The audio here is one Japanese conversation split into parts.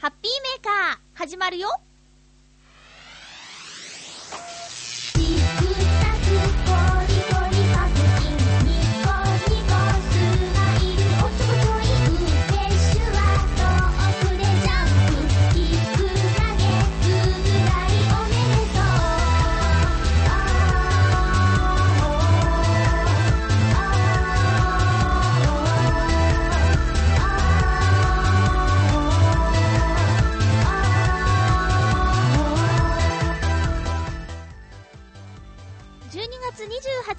ハッピーメーカー始まるよ。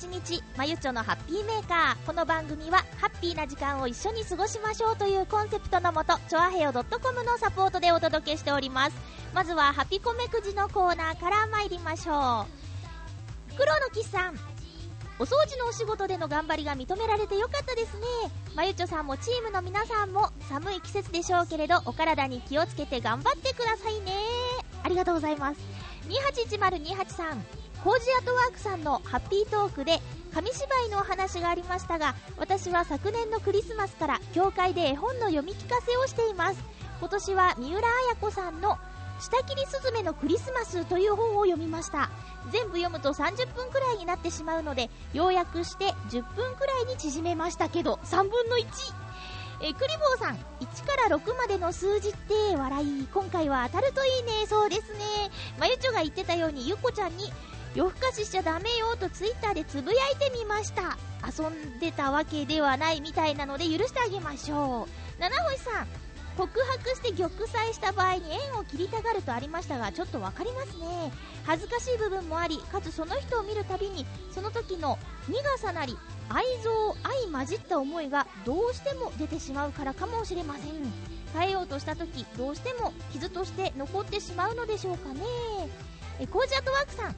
28日、まゆちょのハッピーメーカー。この番組は、ハッピーな時間を一緒に過ごしましょうというコンセプトのもと、ちょあへよ .com のサポートでお届けしております。まずは、ハピコメくじのコーナーから参りましょう。フクロウのキスさん。お掃除のお仕事での頑張りが認められてよかったですね。まゆちょさんもチームの皆さんも寒い季節でしょうけれど、お体に気をつけて頑張ってくださいね。ありがとうございます。281028さん。コージアトワークさんのハッピートークで紙芝居のお話がありましたが私は昨年のクリスマスから教会で絵本の読み聞かせをしています。今年は三浦綾子さんの「下切りすずめのクリスマス」という本を読みました。全部読むと30分くらいになってしまうので要約して10分くらいに縮めましたけど3分の1えクリボーさん1から6までの数字って笑い。今回は当たるといいね。そうですね。まゆちょが言ってたようにゆっこちゃんに夜更かししちゃダメよとツイッターでつぶやいてみました。遊んでたわけではないみたいなので許してあげましょう。七星さん告白して玉砕した場合に縁を切りたがるとありましたがちょっと分かりますね。恥ずかしい部分もありかつその人を見るたびにその時の苦さなり愛憎愛混じった思いがどうしても出てしまうからかもしれません。変えようとした時どうしても傷として残ってしまうのでしょうかね。えコージアトワークさん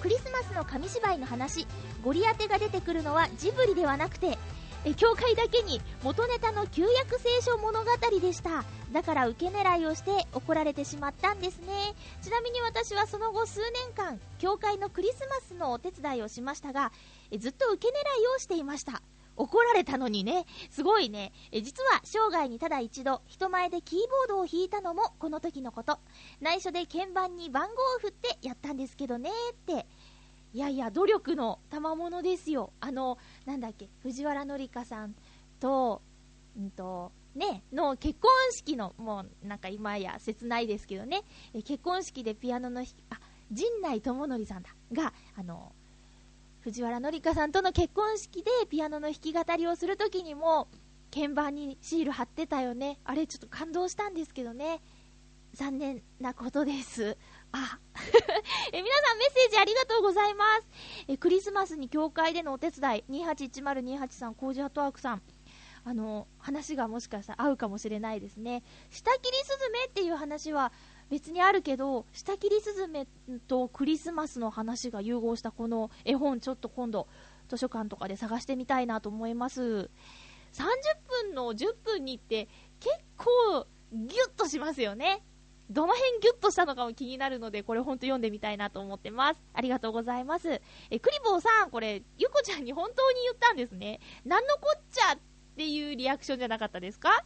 クリスマスの紙芝居の話。ゴリアテが出てくるのはジブリではなくてえ教会だけに元ネタの旧約聖書物語でした。だから受け狙いをして怒られてしまったんですね。ちなみに私はその後数年間教会のクリスマスのお手伝いをしましたがえずっと受け狙いをしていました。怒られたのにね、すごいね。え実は生涯にただ一度、人前でキーボードを弾いたのもこの時のこと。内緒で鍵盤に番号を振ってやったんですけどねって。いやいや、努力の賜物ですよ。あの、なんだっけ、藤原紀香さんと、うんと、ね、の結婚式の、もうなんか今や切ないですけどね、え結婚式でピアノの弾き、あ、陣内智則さんだ、が、あの、藤原紀香さんとの結婚式でピアノの弾き語りをするときにも、鍵盤にシール貼ってたよね。あれちょっと感動したんですけどね。残念なことです。あ、え皆さんメッセージありがとうございます。えクリスマスに教会でのお手伝い、281028さん、コージハットワークさん。あの、話がもしかしたら合うかもしれないですね。下切りスズメっていう話は別にあるけど、下切りスズメとクリスマスの話が融合したこの絵本、ちょっと今度、図書館とかで探してみたいなと思います。30分の10分にって結構ギュッとしますよね。どの辺ギュッとしたのかも気になるので、これほんと読んでみたいなと思ってます。ありがとうございます。え、クリボーさん、これ、ゆこちゃんに本当に言ったんですね。なんのこっちゃっていうリアクションじゃなかったですか？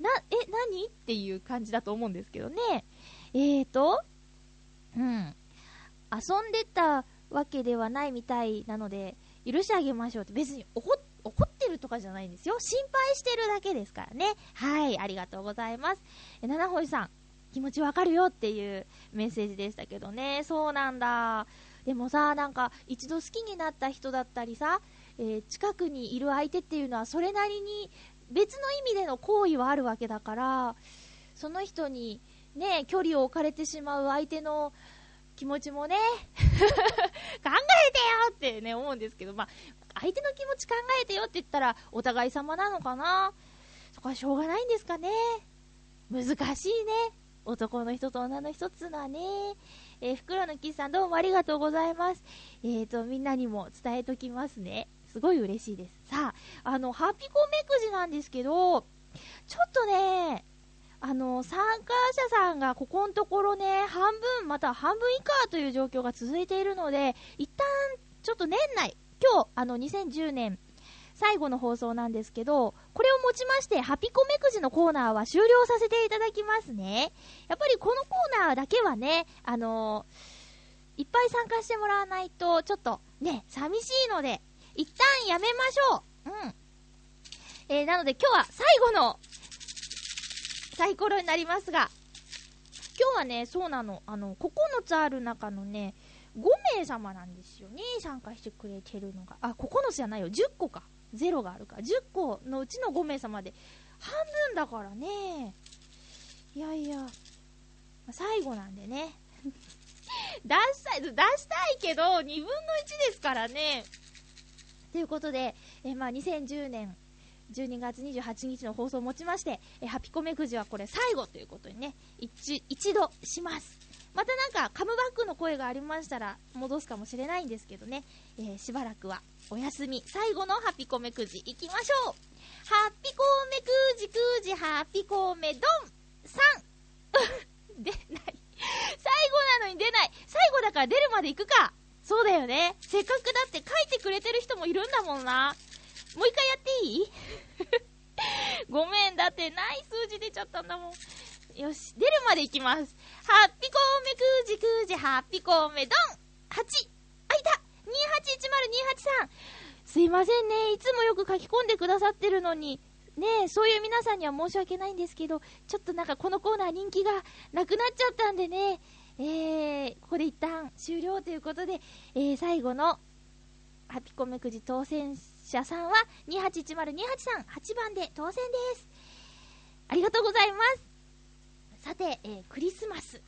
な、え、何？っていう感じだと思うんですけどね。えーと、うん。遊んでたわけではないみたいなので、許してあげましょうって。別に怒ってるとかじゃないんですよ。心配してるだけですからね。はい、ありがとうございます。え、七星さん、気持ちわかるよっていうメッセージでしたけどね。そうなんだ。でもさ、なんか、一度好きになった人だったりさ、えー近くにいる相手っていうのは、それなりに別の意味での行為はあるわけだから、その人にね、距離を置かれてしまう相手の気持ちもね、考えてよってね、思うんですけど、まあ、相手の気持ち考えてよって言ったら、お互い様なのかな？そこはしょうがないんですかね？難しいね。男の人と女の人っつうのはね。えー、袋のキスさんどうもありがとうございます。えーと、みんなにも伝えときますね。すごい嬉しいです。さあ、あの、ハピコメくじなんですけど、ちょっとね、あの、参加者さんがここのところね、半分、または半分以下という状況が続いているので、一旦、ちょっと年内、今日、あの、2010年最後の放送なんですけど、これをもちまして、ハピコメくじのコーナーは終了させていただきますね。やっぱりこのコーナーだけはね、あのー、いっぱい参加してもらわないと、ちょっとね、寂しいので、一旦やめましょう。うん。えー、なので今日は最後のサイコロになりますが、今日はね、そうなの、あの、9つある中のね、5名様なんですよね、参加してくれてるのが。あ、9つじゃないよ、10個か。0があるか。10個のうちの5名様で、半分だからね。いやいや、最後なんでね。出したい、出したいけど、2分の1ですからね。ということで、えまあ、2010年12月28日の放送をもちまして、えハピコメくじはこれ最後ということにね、一一度します。またなんかカムバックの声がありましたら戻すかもしれないんですけどね、えー、しばらくはお休み。最後のハピコメくじいきましょう。ハピコメくじくじハピコメドン !3! 出ない。最後なのに出ない。最後だから出るまで行くか。そうだよね。せっかくだって書いてくれてる人もいるんだもんな。もう一回やっていい？ごめん、だってない数字出ちゃったんだもん。よし、出るまでいきます。ハッピコーメくじくじ、ハッピコーメドン !8! あ、いた !281028 さんすいませんね。いつもよく書き込んでくださってるのに、ねえそういう皆さんには申し訳ないんですけど、ちょっとなんかこのコーナー人気がなくなっちゃったんでね、えー、ここで一旦終了ということで、えー、最後のハピコメくじ当選者さんは281028さん8番で当選です。ありがとうございます。さて、えー、クリスマス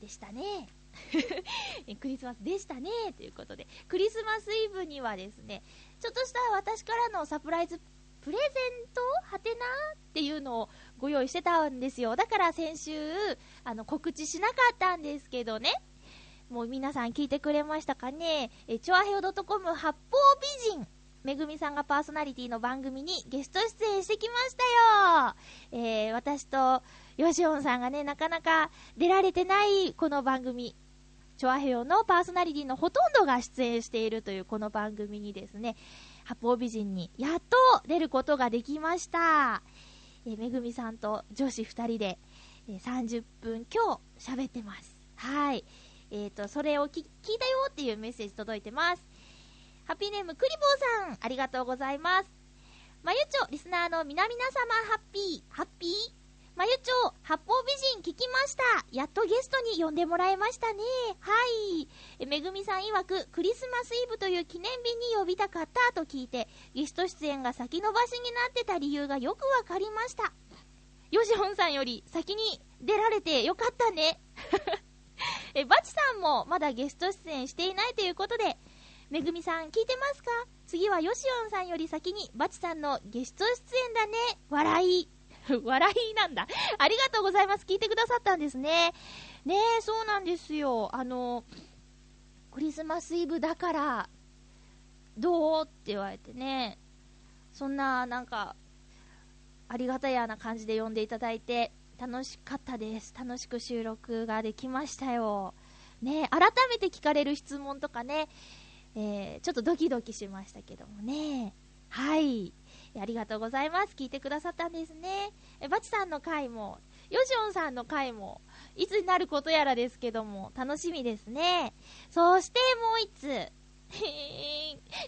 でしたね。クリスマスでしたね。ということで、クリスマスイブにはですね、ちょっとした私からのサプライズプレゼントはてなっていうのをご用意してたんですよ。だから先週、あの、告知しなかったんですけどね。もう皆さん聞いてくれましたかねえ、チョアヘオ .com 八方美人めぐみさんがパーソナリティの番組にゲスト出演してきましたよ。えー、私とヨシオンさんがね、なかなか出られてないこの番組、チョアヘオのパーソナリティのほとんどが出演しているというこの番組にですね、八方美人にやっと出ることができました。えー、めぐみさんと女子2人で、えー、30分今日喋ってます。はい。えっ、ー、と、それを聞いたよっていうメッセージ届いてます。ハッピーネームクリボーさん、ありがとうございます。まゆちょ、リスナーの皆々様、ハッピー、ハッピー？まゆちょ、八方美人聞きました。やっとゲストに呼んでもらいましたね。はい。めぐみさん曰く、クリスマスイブという記念日に呼びたかったと聞いて、ゲスト出演が先延ばしになってた理由がよくわかりました。よしほんさんより先に出られてよかったね。え、バチさんもまだゲスト出演していないということで、めぐみさん聞いてますか？次はよしおんさんより先にバチさんのゲスト出演だね。笑い。笑いなんだ。ありがとうございます。聞いてくださったんですね。ねえ、そうなんですよ。あの、クリスマスイブだから、どうって言われてね。そんな、なんか、ありがたやな感じで呼んでいただいて、楽しかったです。楽しく収録ができましたよ。ね、改めて聞かれる質問とかね、えー、ちょっとドキドキしましたけどもね。はい。ありがとうございます。聞いてくださったんですね。え、バチさんの回も、ヨシオンさんの回も、いつになることやらですけども、楽しみですね。そしてもう一つ。チャドラ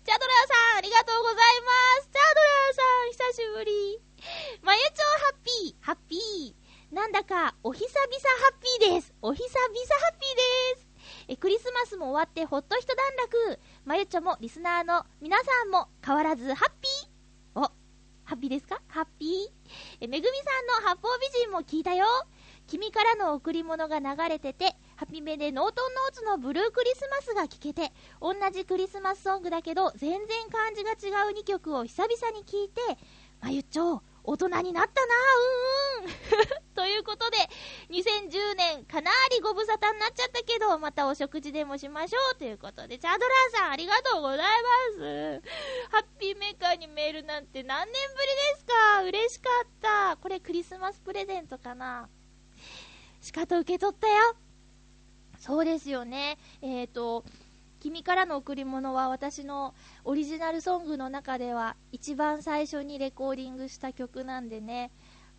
ーさん、ありがとうございます。チャドラーさん、久しぶり。まゆちょハッピー、ハッピー。なんだか、お久々ハッピーです。お久々ハッピーです。え、クリスマスも終わってほっと一段落。まゆちょもリスナーの皆さんも変わらずハッピー。ハッピーですか？ハッピー？え、めぐみさんの八方美人も聞いたよ。君からの贈り物が流れてて、ハピめでノートンノーツのブルークリスマスが聴けて、同じクリスマスソングだけど、全然感じが違う2曲を久々に聴いて、まゆっちょ、大人になったなうんうん ということで、2010年かなりご無沙汰になっちゃったけど、またお食事でもしましょうということで、チャドラーさんありがとうございます。ハッピーメーカーにメールなんて何年ぶりですか？嬉しかった。これクリスマスプレゼントかな？しかと受け取ったよ。そうですよね。えっ、ー、と、君からの贈り物は私のオリジナルソングの中では一番最初にレコーディングした曲なんでね、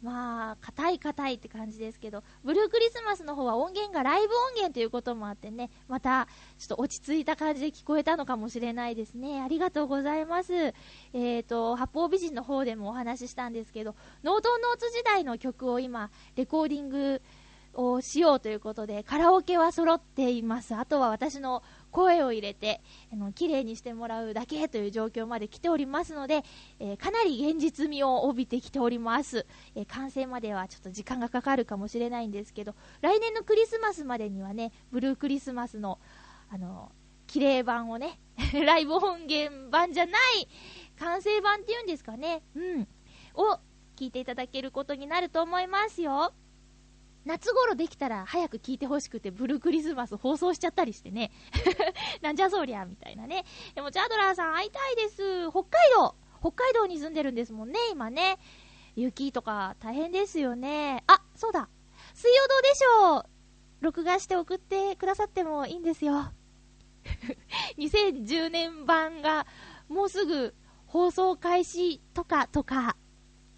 まあ、硬い硬いって感じですけど、ブルークリスマスの方は音源がライブ音源ということもあってね、また、ちょっと落ち着いた感じで聞こえたのかもしれないですね。ありがとうございます。えっ、ー、と、八方美人の方でもお話ししたんですけど、ノートノーツ時代の曲を今、レコーディングをしようということで、カラオケは揃っています。あとは私の声を入れて、あの、綺麗にしてもらうだけという状況まで来ておりますので、えー、かなり現実味を帯びてきております。えー、完成まではちょっと時間がかかるかもしれないんですけど、来年のクリスマスまでにはね、ブルークリスマスの、あの、綺麗版をね、ライブ音源版じゃない、完成版っていうんですかね、うん、を聞いていただけることになると思いますよ。夏頃できたら早く聞いてほしくて、ブルークリスマス放送しちゃったりしてね。なんじゃそりゃ、みたいなね。でも、チャードラーさん会いたいです。北海道北海道に住んでるんですもんね、今ね。雪とか大変ですよね。あ、そうだ。水曜どうでしょう録画して送ってくださってもいいんですよ。2010年版がもうすぐ放送開始とかとか。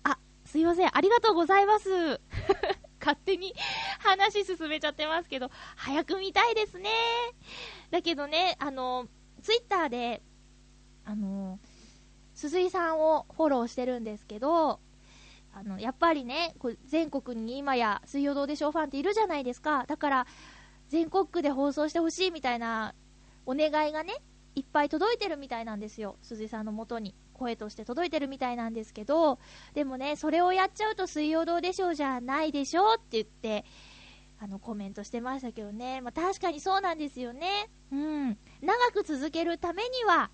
あ、すいません。ありがとうございます。勝手に話進めちゃってますけど、早く見たいですね。だけどね、あの、ツイッターで、あの、鈴井さんをフォローしてるんですけど、あの、やっぱりね、こ全国に今や水曜どうでしょうファンっているじゃないですか。だから、全国区で放送してほしいみたいなお願いがね、いっぱい届いてるみたいなんですよ。鈴井さんのもとに。声として届いてるみたいなんですけど、でもね、それをやっちゃうと水曜どうでしょうじゃないでしょうって言って、あの、コメントしてましたけどね。まあ、確かにそうなんですよね。うん。長く続けるためには、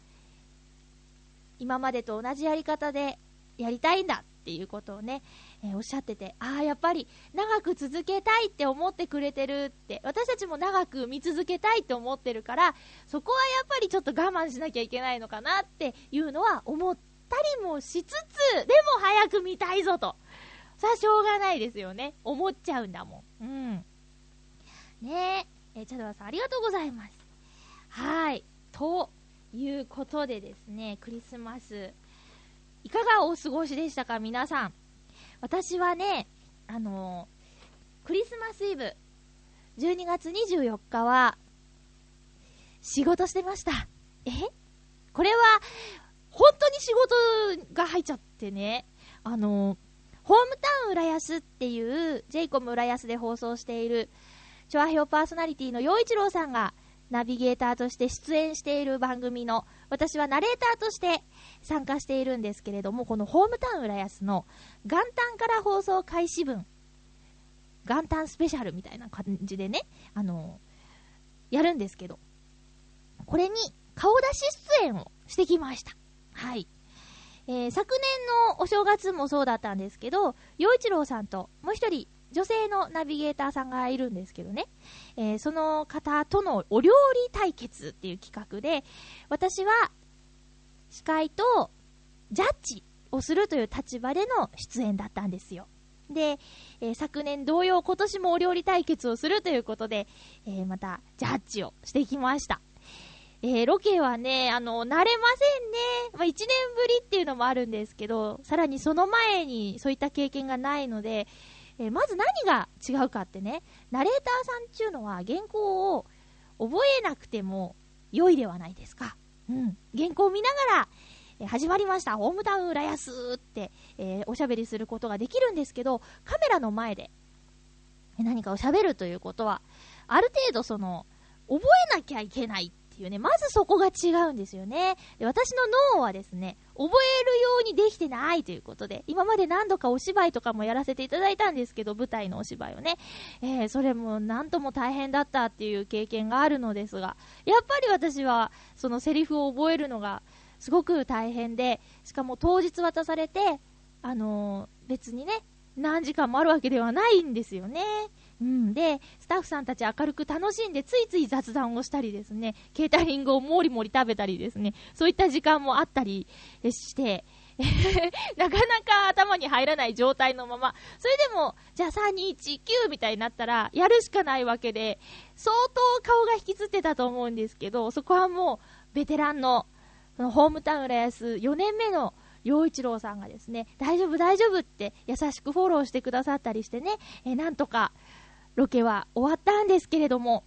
今までと同じやり方でやりたいんだっていうことをね、え、おっしゃってて、ああ、やっぱり長く続けたいって思ってくれてるって、私たちも長く見続けたいって思ってるから、そこはやっぱりちょっと我慢しなきゃいけないのかなっていうのは思ったりもしつつ、でも早く見たいぞと。さあ、しょうがないですよね。思っちゃうんだもん。うん。ねえ、えー、チャドラさんありがとうございます。はい。ということでですね、クリスマス、いかがお過ごしでしたか、皆さん。私はね、あのー、クリスマスイブ、12月24日は、仕事してました。え？これは、本当に仕事が入っちゃってね、あのー、ホームタウン浦安っていう、ジェイコム浦安で放送している、チョアヘオパーソナリティの陽一郎さんが、ナビゲーターとして出演している番組の、私はナレーターとして参加しているんですけれども、このホームタウン浦安の元旦から放送開始分、元旦スペシャルみたいな感じでね、あのー、やるんですけど、これに顔出し出演をしてきました。はい。えー、昨年のお正月もそうだったんですけど、洋一郎さんともう一人女性のナビゲーターさんがいるんですけどね、えー、その方とのお料理対決っていう企画で、私は司会とジャッジをするという立場での出演だったんですよ。で、えー、昨年同様今年もお料理対決をするということで、えー、またジャッジをしてきました。えー、ロケはね、あの、慣れませんね。まあ、1年ぶりっていうのもあるんですけど、さらにその前にそういった経験がないので、え、まず何が違うかってね、ナレーターさんっていうのは原稿を覚えなくても良いではないですか。うん。原稿を見ながら、え、始まりました、ホームタウン浦安って、えー、おしゃべりすることができるんですけど、カメラの前で何かをしゃべるということは、ある程度その、覚えなきゃいけないっていうね、まずそこが違うんですよね。で私の脳はですね、覚えるようにできてないということで、今まで何度かお芝居とかもやらせていただいたんですけど、舞台のお芝居をね、えー、それも何とも大変だったっていう経験があるのですが、やっぱり私はそのセリフを覚えるのがすごく大変で、しかも当日渡されて、あのー、別にね、何時間もあるわけではないんですよね。うん、で、スタッフさんたち明るく楽しんで、ついつい雑談をしたりですね、ケータリングをもりもり食べたりですね、そういった時間もあったりして、なかなか頭に入らない状態のまま、それでも、じゃあ3、2、1、9みたいになったら、やるしかないわけで、相当顔が引きつってたと思うんですけど、そこはもう、ベテランの、そのホームタウン浦安4年目の陽一郎さんがですね、大丈夫大丈夫って優しくフォローしてくださったりしてね、えなんとかロケは終わったんですけれども、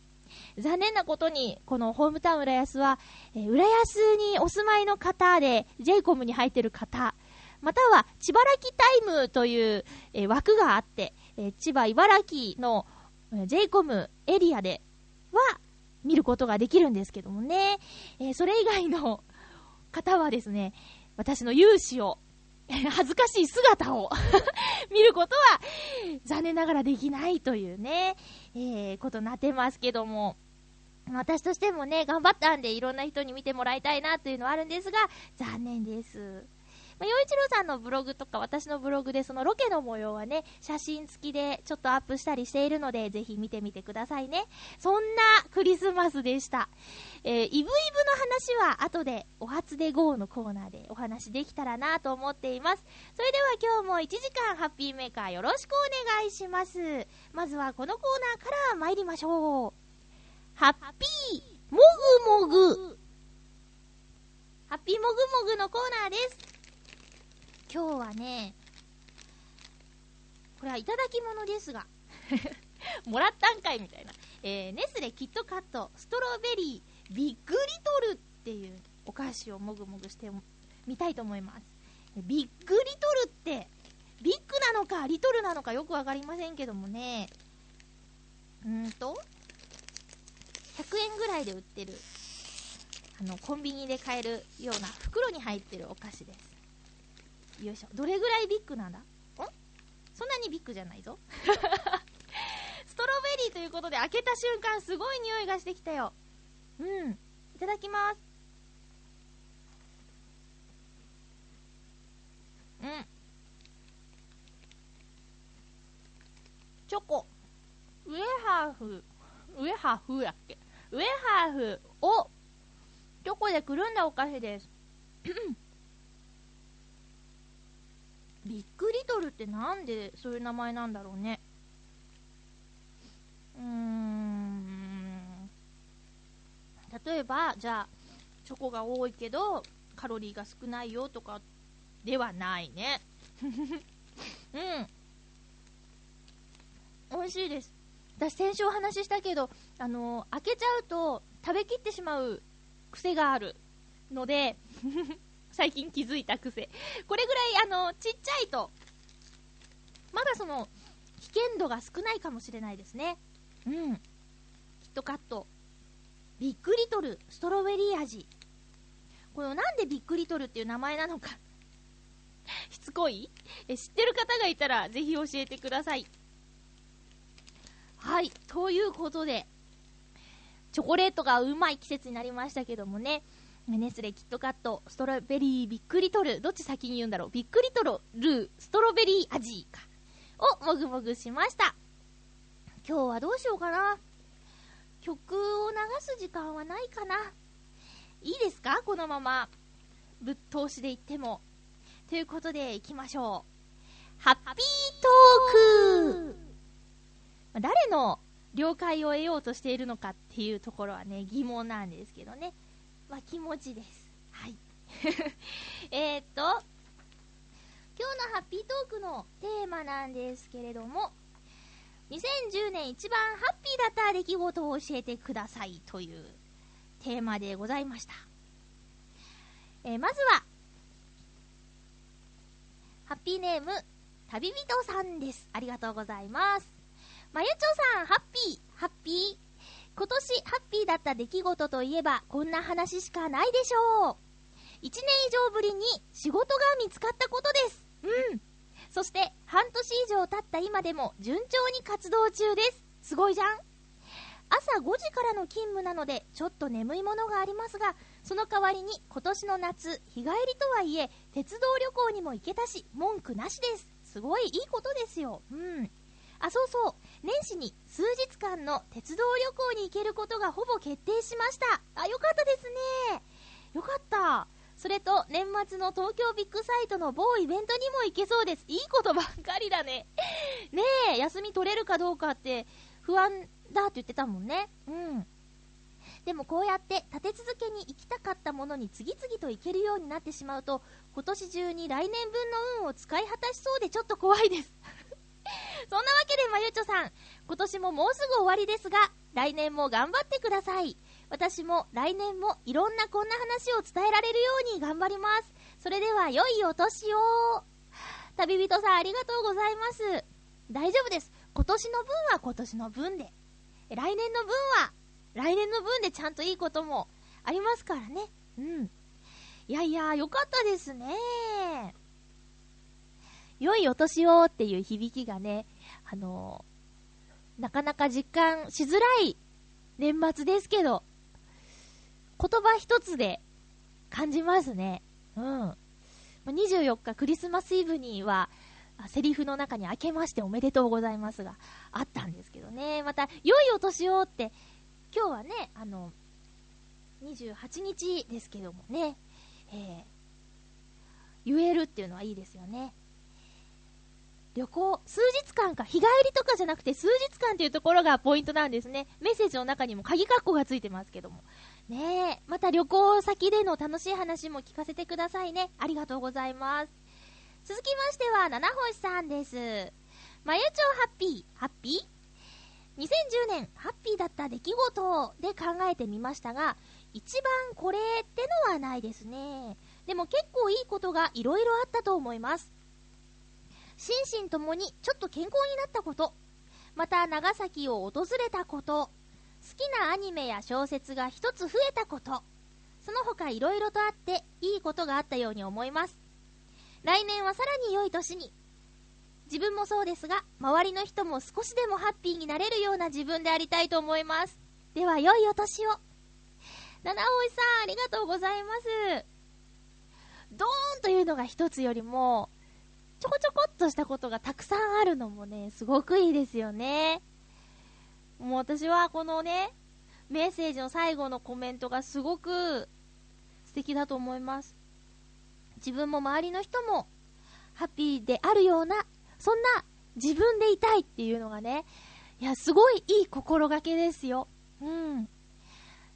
残念なことに、このホームタウン浦安は、えー、浦安にお住まいの方で、JCOM に入ってる方、または、千葉らきタイムという、えー、枠があって、えー、千葉、茨城の、えー、JCOM エリアでは、見ることができるんですけどもね、えそれ以外の方はですね、私の勇姿を、恥ずかしい姿を 見ることは、残念ながらできないというね、えー、ことになってますけども、私としてもね、頑張ったんで、いろんな人に見てもらいたいなというのはあるんですが、残念です。まあ、洋一郎さんのブログとか私のブログでそのロケの模様はね、写真付きでちょっとアップしたりしているので、ぜひ見てみてくださいね。そんなクリスマスでした。えー、イブイブの話は後でお初で GO のコーナーでお話できたらなと思っています。それでは今日も1時間ハッピーメーカーよろしくお願いします。まずはこのコーナーから参りましょう。ハッピーもぐもぐハッピーもぐもぐのコーナーです。今日はね、これはいただき物ですが もらったんかいみたいな。えー、ネスレキットカットストロベリービッグリトルっていうお菓子をもぐもぐしてみたいと思います。ビッグリトルって、ビッグなのかリトルなのかよくわかりませんけどもね、うんと、100円ぐらいで売ってる、あの、コンビニで買えるような袋に入ってるお菓子です。よいしょ。どれぐらいビッグなんだ？んそんなにビッグじゃないぞ。ストロベリーということで開けた瞬間すごい匂いがしてきたよ。うん。いただきます。うん。チョコ。ウエハーフ。ウエハーフやっけ？ウエハーフをチョコでくるんだお菓子です。ビッグリトルってなんでそういう名前なんだろうね。うーん。例えば、じゃあ、チョコが多いけど、カロリーが少ないよとかではないね。うん。美味しいです。私先週お話ししたけど、あの、開けちゃうと食べきってしまう癖があるので最近気づいた癖。これぐらい、あの、ちっちゃいと、まだその、危険度が少ないかもしれないですね。うん。キットカット。ビッグリトル、ストロベリー味。このなんでビッグリトルっていう名前なのか しつこい？え知ってる方がいたら、ぜひ教えてください。はい。ということで、チョコレートがうまい季節になりましたけどもね、ネスレキットカット、ストロベリービッグリトル、どっち先に言うんだろう、ビッグリトル、ルー、ストロベリー味か、をもぐもぐしました。今日はどうしようかな？曲を流す時間はないかな？いいですか？このまま、ぶっ通しで言っても。ということで、行きましょう。ハッピートーク誰の了解を得ようとしているのかっていうところはね、疑問なんですけどね。ま、気持ちです。はい。えっと、今日のハッピートークのテーマなんですけれども、2010年一番ハッピーだった出来事を教えてくださいというテーマでございました。えー、まずは、ハッピーネーム、旅人さんです。ありがとうございます。まゆちょさん、ハッピー、ハッピー。今年ハッピーだった出来事といえばこんな話しかないでしょう。1年以上ぶりに仕事が見つかったことです。うん。そして半年以上経った今でも順調に活動中です。すごいじゃん朝5時からの勤務なのでちょっと眠いものがありますが、その代わりに今年の夏、日帰りとはいえ、鉄道旅行にも行けたし、文句なしです。すごいいいことですよ。うん。あ、そうそう。年始に数日間の鉄道旅行に行けることがほぼ決定しました。あ、よかったですね。よかった。それと、年末の東京ビッグサイトの某イベントにも行けそうです。いいことばっかりだね。ねえ、休み取れるかどうかって不安だって言ってたもんね。うん。でもこうやって立て続けに行きたかったものに次々と行けるようになってしまうと、今年中に来年分の運を使い果たしそうでちょっと怖いです。そんなわけでまゆちょさん、今年ももうすぐ終わりですが、来年も頑張ってください。私も来年もいろんなこんな話を伝えられるように頑張ります。それでは良いお年を。旅人さんありがとうございます。大丈夫です。今年の分は今年の分で。来年の分は来年の分でちゃんといいこともありますからね。うん。いやいや、よかったですね。良いお年をっていう響きがね、あのー、なかなか実感しづらい年末ですけど、言葉一つで感じますね。うん。24日クリスマスイブには、セリフの中に明けましておめでとうございますが、あったんですけどね。また、良いお年をって、今日はね、あの、28日ですけどもね、えー、言えるっていうのはいいですよね。旅行、数日間か、日帰りとかじゃなくて数日間っていうところがポイントなんですね。メッセージの中にも鍵括弧がついてますけども。ねえ、また旅行先での楽しい話も聞かせてくださいね。ありがとうございます。続きましては、七星さんです。まゆちょハッピー、ハッピー ?2010 年、ハッピーだった出来事で考えてみましたが、一番これってのはないですね。でも結構いいことがいろいろあったと思います。心身ともにちょっと健康になったこと、また長崎を訪れたこと、好きなアニメや小説が一つ増えたこと、その他いろいろとあっていいことがあったように思います。来年はさらに良い年に。自分もそうですが、周りの人も少しでもハッピーになれるような自分でありたいと思います。では、良いお年を。七尾さん、ありがとうございます。ドーンというのが一つよりも、ちょこちょこっとしたことがたくさんあるのもね、すごくいいですよね。もう私はこのね、メッセージの最後のコメントがすごく素敵だと思います。自分も周りの人もハッピーであるような、そんな自分でいたいっていうのがね、いや、すごいいい心がけですよ。うん。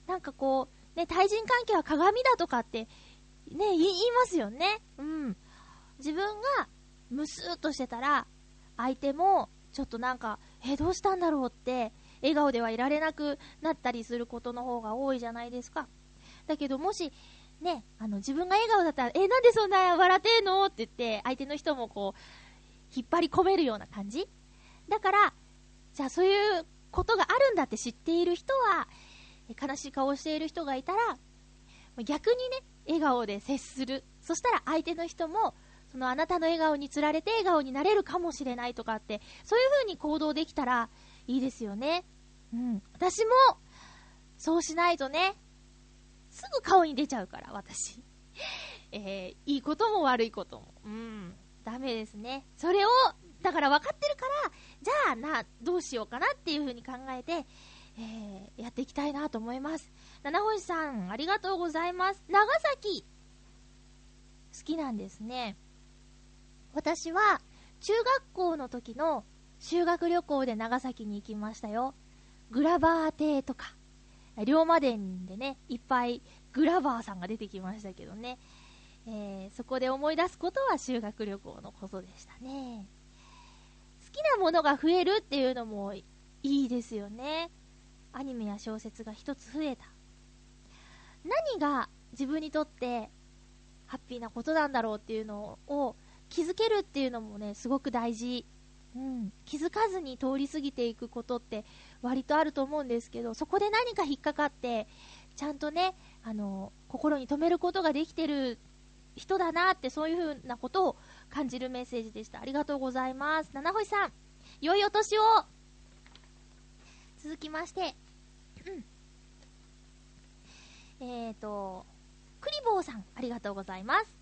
なんかこう、ね、対人関係は鏡だとかって、ね、言いますよね。うん。自分がムスーっとしてたら、相手も、ちょっとなんか、え、どうしたんだろうって笑顔ではいられなくなったりすることの方が多いじゃないですか。だけどもし、ね、あの、自分が笑顔だったら、え、なんでそんな笑ってんのって言って、相手の人もこう、引っ張り込めるような感じだから、じゃあそういうことがあるんだって知っている人は、悲しい顔をしている人がいたら、逆にね、笑顔で接する。そしたら相手の人も、そのあなたの笑顔につられて笑顔になれるかもしれないとかって、そういう風に行動できたら、いいですよね。うん。私も、そうしないとね、すぐ顔に出ちゃうから、私。えー、いいことも悪いことも。うん。ダメですね。それを、だから分かってるから、じゃあな、どうしようかなっていう風に考えて、えー、やっていきたいなと思います。七星さん、ありがとうございます。長崎、好きなんですね。私は、中学校の時の修学旅行で長崎に行きましたよ。グラバー亭とか、龍馬伝でね、いっぱいグラバーさんが出てきましたけどね、えー、そこで思い出すことは修学旅行のことでしたね。好きなものが増えるっていうのもいいですよね。アニメや小説が一つ増えた。何が自分にとってハッピーなことなんだろうっていうのを気づけるっていうのもね、すごく大事うん、気づかずに通り過ぎていくことって割とあると思うんですけど、そこで何か引っかかって、ちゃんとね、あの、心に留めることができてる人だなって、そういう風なことを感じるメッセージでした。ありがとうございます。七星さん、良いお年を続きまして、うん。えーと、クリボーさん、ありがとうございます。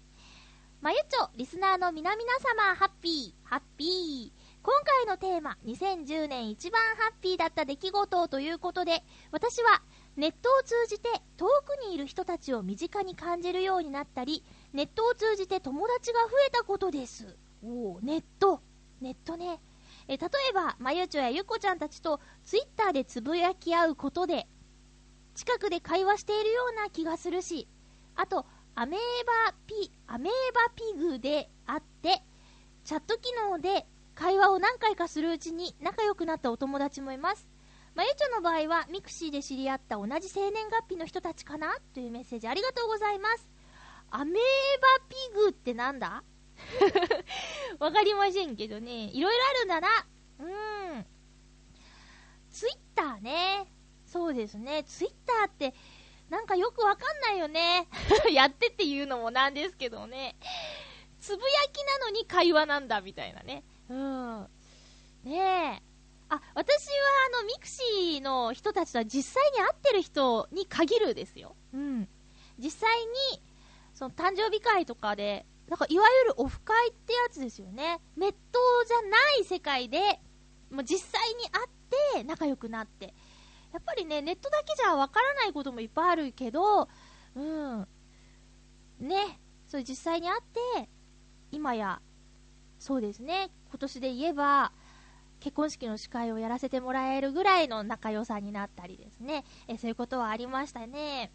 まゆちょ、リスナーの皆々様、ハッピー、ハッピー。今回のテーマ、2010年一番ハッピーだった出来事ということで、私はネットを通じて遠くにいる人たちを身近に感じるようになったり、ネットを通じて友達が増えたことです。おお、ネット。ネットね。え例えば、まゆちょやゆこちゃんたちとツイッターでつぶやき合うことで、近くで会話しているような気がするし、あと、アメーバピ、アメーバピグであって、チャット機能で会話を何回かするうちに仲良くなったお友達もいます。まゆちょの場合は、ミクシーで知り合った同じ生年月日の人たちかなというメッセージありがとうございます。アメーバピグってなんだ？わかりませんけどね。いろいろあるんだな。うん。ツイッターね。そうですね。ツイッターって、なんかよくわかんないよね。やってっていうのもなんですけどね。つぶやきなのに会話なんだみたいなね。うん。ねえ。あ、私はあの、ミクシーの人たちとは実際に会ってる人に限るですよ。うん。実際に、その誕生日会とかで、なんかいわゆるオフ会ってやつですよね。ネットじゃない世界で、もう実際に会って仲良くなって。やっぱりね、ネットだけじゃわからないこともいっぱいあるけど、うん。ね、それ実際に会って、今や、そうですね、今年で言えば、結婚式の司会をやらせてもらえるぐらいの仲良さになったりですね、えそういうことはありましたね。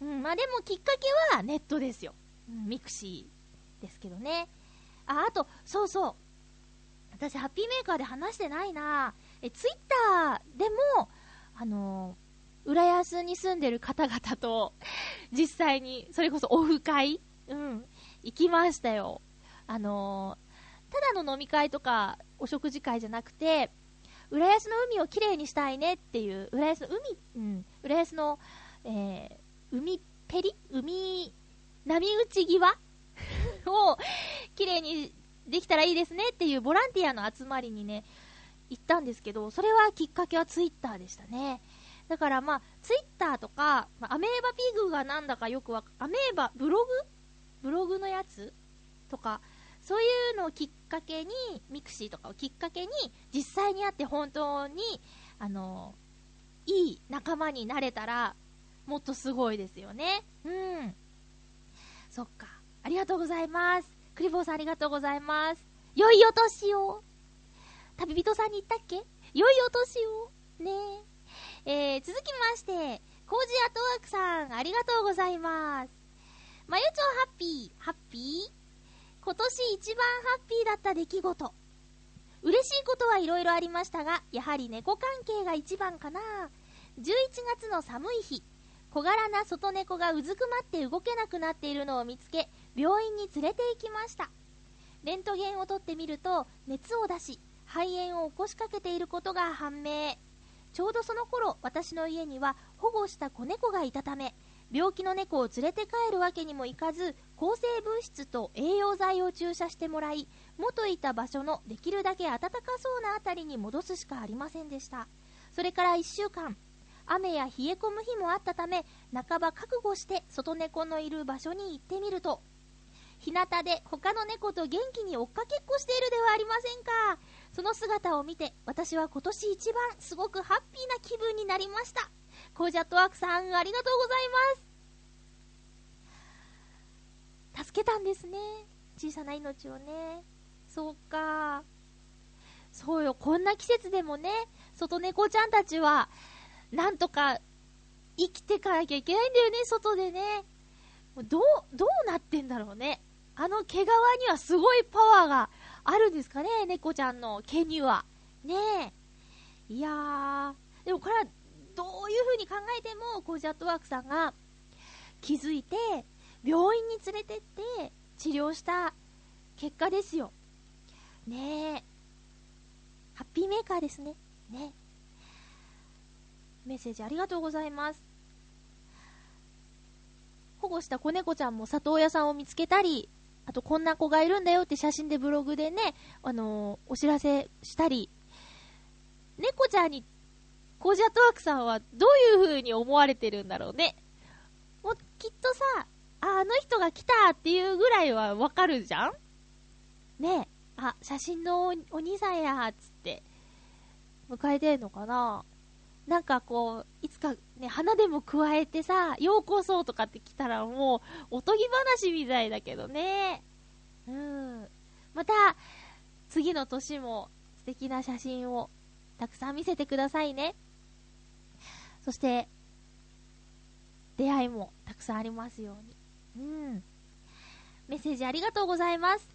うん、まあでもきっかけはネットですよ。うん、ミクシーですけどね。あ、あと、そうそう。私、ハッピーメーカーで話してないなえ、ツイッターでも、あのー、浦安に住んでる方々と、実際に、それこそオフ会うん、行きましたよ。あのー、ただの飲み会とか、お食事会じゃなくて、浦安の海をきれいにしたいねっていう、浦安の海、うん、浦安の、えー、海ペリ？海、波打ち際？をきれいにできたらいいですねっていうボランティアの集まりにね、行ったんですけど、それはきっかけはツイッターでしたね。だからまあ、ツイッターとか、ま、アメーバピグがなんだかよくわか、アメーバ、ブログ？ブログのやつ？とか、そういうのをきっかけに、ミクシーとかをきっかけに、実際に会って本当に、あの、いい仲間になれたら、もっとすごいですよね。うん。そっか。ありがとうございます。クリボーさんありがとうございます。良いお年を。旅人さんに言ったっけ？良いお年を。ねえ。ー、続きまして、コージアトワークさん、ありがとうございます。まゆちょハッピー、ハッピー？今年一番ハッピーだった出来事。嬉しいことはいろいろありましたが、やはり猫関係が一番かな。11月の寒い日、小柄な外猫がうずくまって動けなくなっているのを見つけ、病院に連れて行きました。レントゲンを取ってみると、熱を出し、肺炎を起こしかけていることが判明。ちょうどその頃、私の家には保護した子猫がいたため、病気の猫を連れて帰るわけにもいかず抗生物質と栄養剤を注射してもらい元いた場所のできるだけ暖かそうな辺りに戻すしかありませんでしたそれから1週間雨や冷え込む日もあったため半ば覚悟して外猫のいる場所に行ってみると日向で他の猫と元気に追っかけっこしているではありませんかその姿を見て私は今年一番すごくハッピーな気分になりましたコージャットワークさん、ありがとうございます。助けたんですね。小さな命をね。そうか。そうよ、こんな季節でもね、外猫ちゃんたちは、なんとか生きてかなきゃいけないんだよね、外でね。どう、どうなってんだろうね。あの毛皮にはすごいパワーがあるんですかね、猫ちゃんの毛には。ねえ。いやー、でもこれはどういう風に考えても、コージアットワークさんが気づいて、病院に連れてって治療した結果ですよ。ねえ。ハッピーメーカーですね。ね。メッセージありがとうございます。保護した子猫ちゃんも里親さんを見つけたり、あとこんな子がいるんだよって写真でブログでね、あのー、お知らせしたり、猫ちゃんにコージャトワークさんはどういう風に思われてるんだろうね。もうきっとさ、あ、あの人が来たっていうぐらいはわかるじゃんねえ。あ、写真のお兄さんや、つって、迎えてんのかななんかこう、いつかね、花でも加えてさ、ようこそとかって来たらもう、おとぎ話みたいだけどね。うん。また、次の年も素敵な写真をたくさん見せてくださいね。そして、出会いもたくさんありますように。うん。メッセージありがとうございます。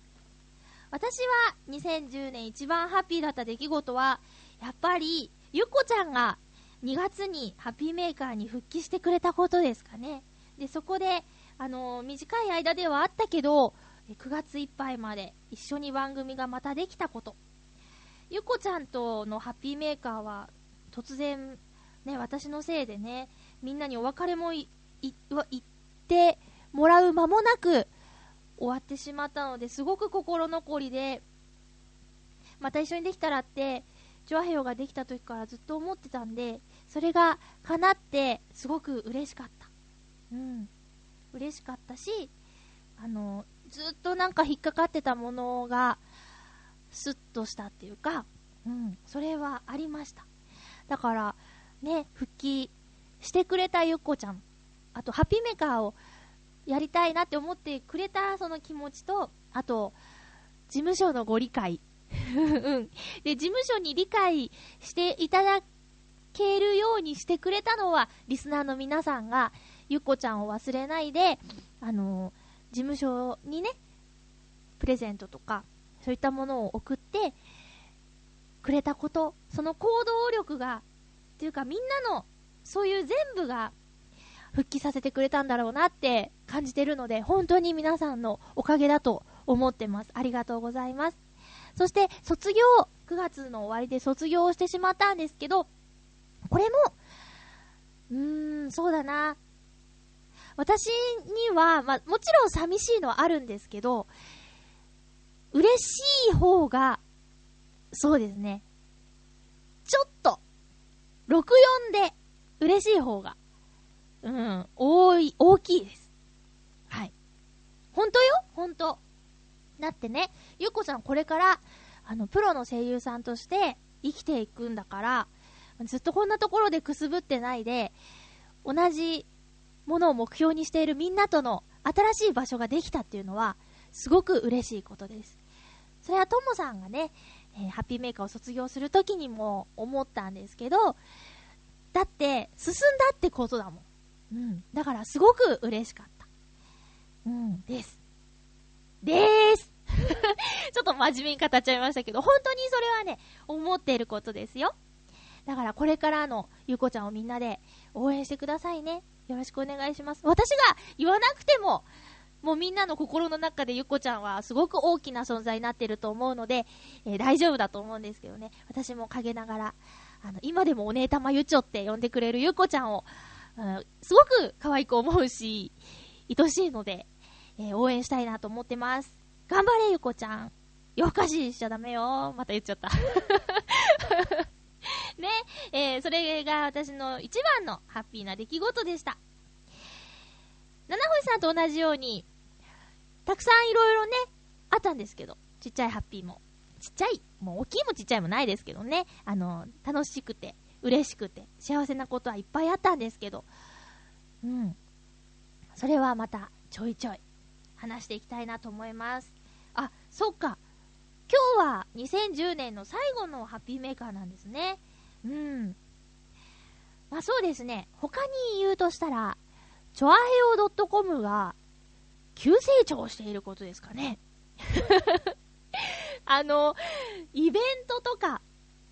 私は2010年一番ハッピーだった出来事は、やっぱり、ゆっこちゃんが2月にハッピーメーカーに復帰してくれたことですかね。で、そこで、あのー、短い間ではあったけど、9月いっぱいまで一緒に番組がまたできたこと。ゆこちゃんとのハッピーメーカーは突然、ね、私のせいでね、みんなにお別れも言ってもらう間もなく終わってしまったのですごく心残りで、また一緒にできたらって、ジョアヘヨができた時からずっと思ってたんで、それが叶ってすごく嬉しかった。うん。嬉しかったし、あの、ずっとなんか引っかかってたものが、スッとしたっていうか、うん、それはありました。だから、ね、復帰してくれたゆっこちゃん、あと、ハッピーメーカーをやりたいなって思ってくれたその気持ちと、あと、事務所のご理解。うん。で、事務所に理解していただけるようにしてくれたのは、リスナーの皆さんが、ゆっこちゃんを忘れないで、あの事務所にね、プレゼントとか、そういったものを送ってくれたこと、その行動力が、っていうかみんなの、そういう全部が復帰させてくれたんだろうなって感じてるので、本当に皆さんのおかげだと思ってます。ありがとうございます。そして、卒業、9月の終わりで卒業してしまったんですけど、これも、うーん、そうだな。私には、まあ、もちろん寂しいのはあるんですけど、嬉しい方が、そうですね。ちょっと、64で嬉しい方が、うん、多い、大きいです。はい。本当よ？本当。だってね、ゆっこさんこれから、あの、プロの声優さんとして生きていくんだから、ずっとこんなところでくすぶってないで、同じものを目標にしているみんなとの新しい場所ができたっていうのは、すごく嬉しいことです。それはともさんがね、えー、ハッピーメーカーを卒業するときにも思ったんですけど、だって、進んだってことだもん。うん。だからすごく嬉しかった。うん、です。でーす ちょっと真面目に語っちゃいましたけど、本当にそれはね、思っていることですよ。だからこれからのゆうこちゃんをみんなで応援してくださいね。よろしくお願いします。私が言わなくても、もうみんなの心の中でゆっこちゃんはすごく大きな存在になってると思うので、えー、大丈夫だと思うんですけどね。私も陰ながら、あの、今でもお姉たまゆちょって呼んでくれるゆっこちゃんを、うん、すごく可愛く思うし、愛しいので、えー、応援したいなと思ってます。頑張れゆっこちゃん。夜更かししちゃダメよ。また言っちゃった。ね、えー、それが私の一番のハッピーな出来事でした。七星さんと同じように、たくさんいろいろね、あったんですけど、ちっちゃいハッピーも。ちっちゃい、もう大きいもちっちゃいもないですけどね、あの、楽しくて、嬉しくて、幸せなことはいっぱいあったんですけど、うん。それはまた、ちょいちょい、話していきたいなと思います。あ、そっか。今日は2010年の最後のハッピーメーカーなんですね。うん。まあそうですね。他に言うとしたら、チョアヘオ .com が急成長していることですかね。あの、イベントとか、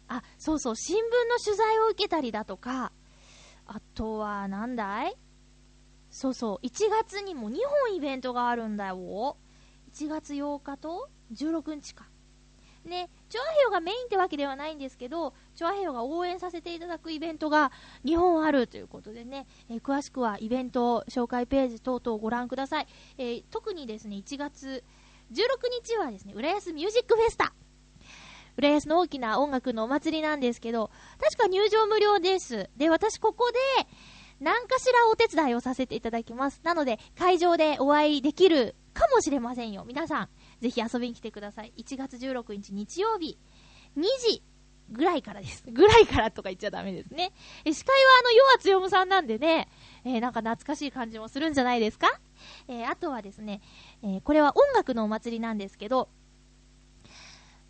あ、そうそう、新聞の取材を受けたりだとか、あとは、なんだい？そうそう、1月にも2本イベントがあるんだよ。1月8日と16日か。ね、チョアヘヨがメインってわけではないんですけど、チョアヘヨが応援させていただくイベントが2本あるということでね、えー、詳しくはイベント紹介ページ等々ご覧ください。えー、特にですね、1月16日はですね、浦安ミュージックフェスタ。浦安の大きな音楽のお祭りなんですけど、確か入場無料です。で、私ここで、何かしらお手伝いをさせていただきます。なので、会場でお会いできるかもしれませんよ。皆さん、ぜひ遊びに来てください。1月16日日曜日、2時ぐらいからです。ぐらいからとか言っちゃダメですね。え司会はあの、ヨアつよむさんなんでね、えー、なんか懐かしい感じもするんじゃないですか？えー、あとはですね、えー、これは音楽のお祭りなんですけど、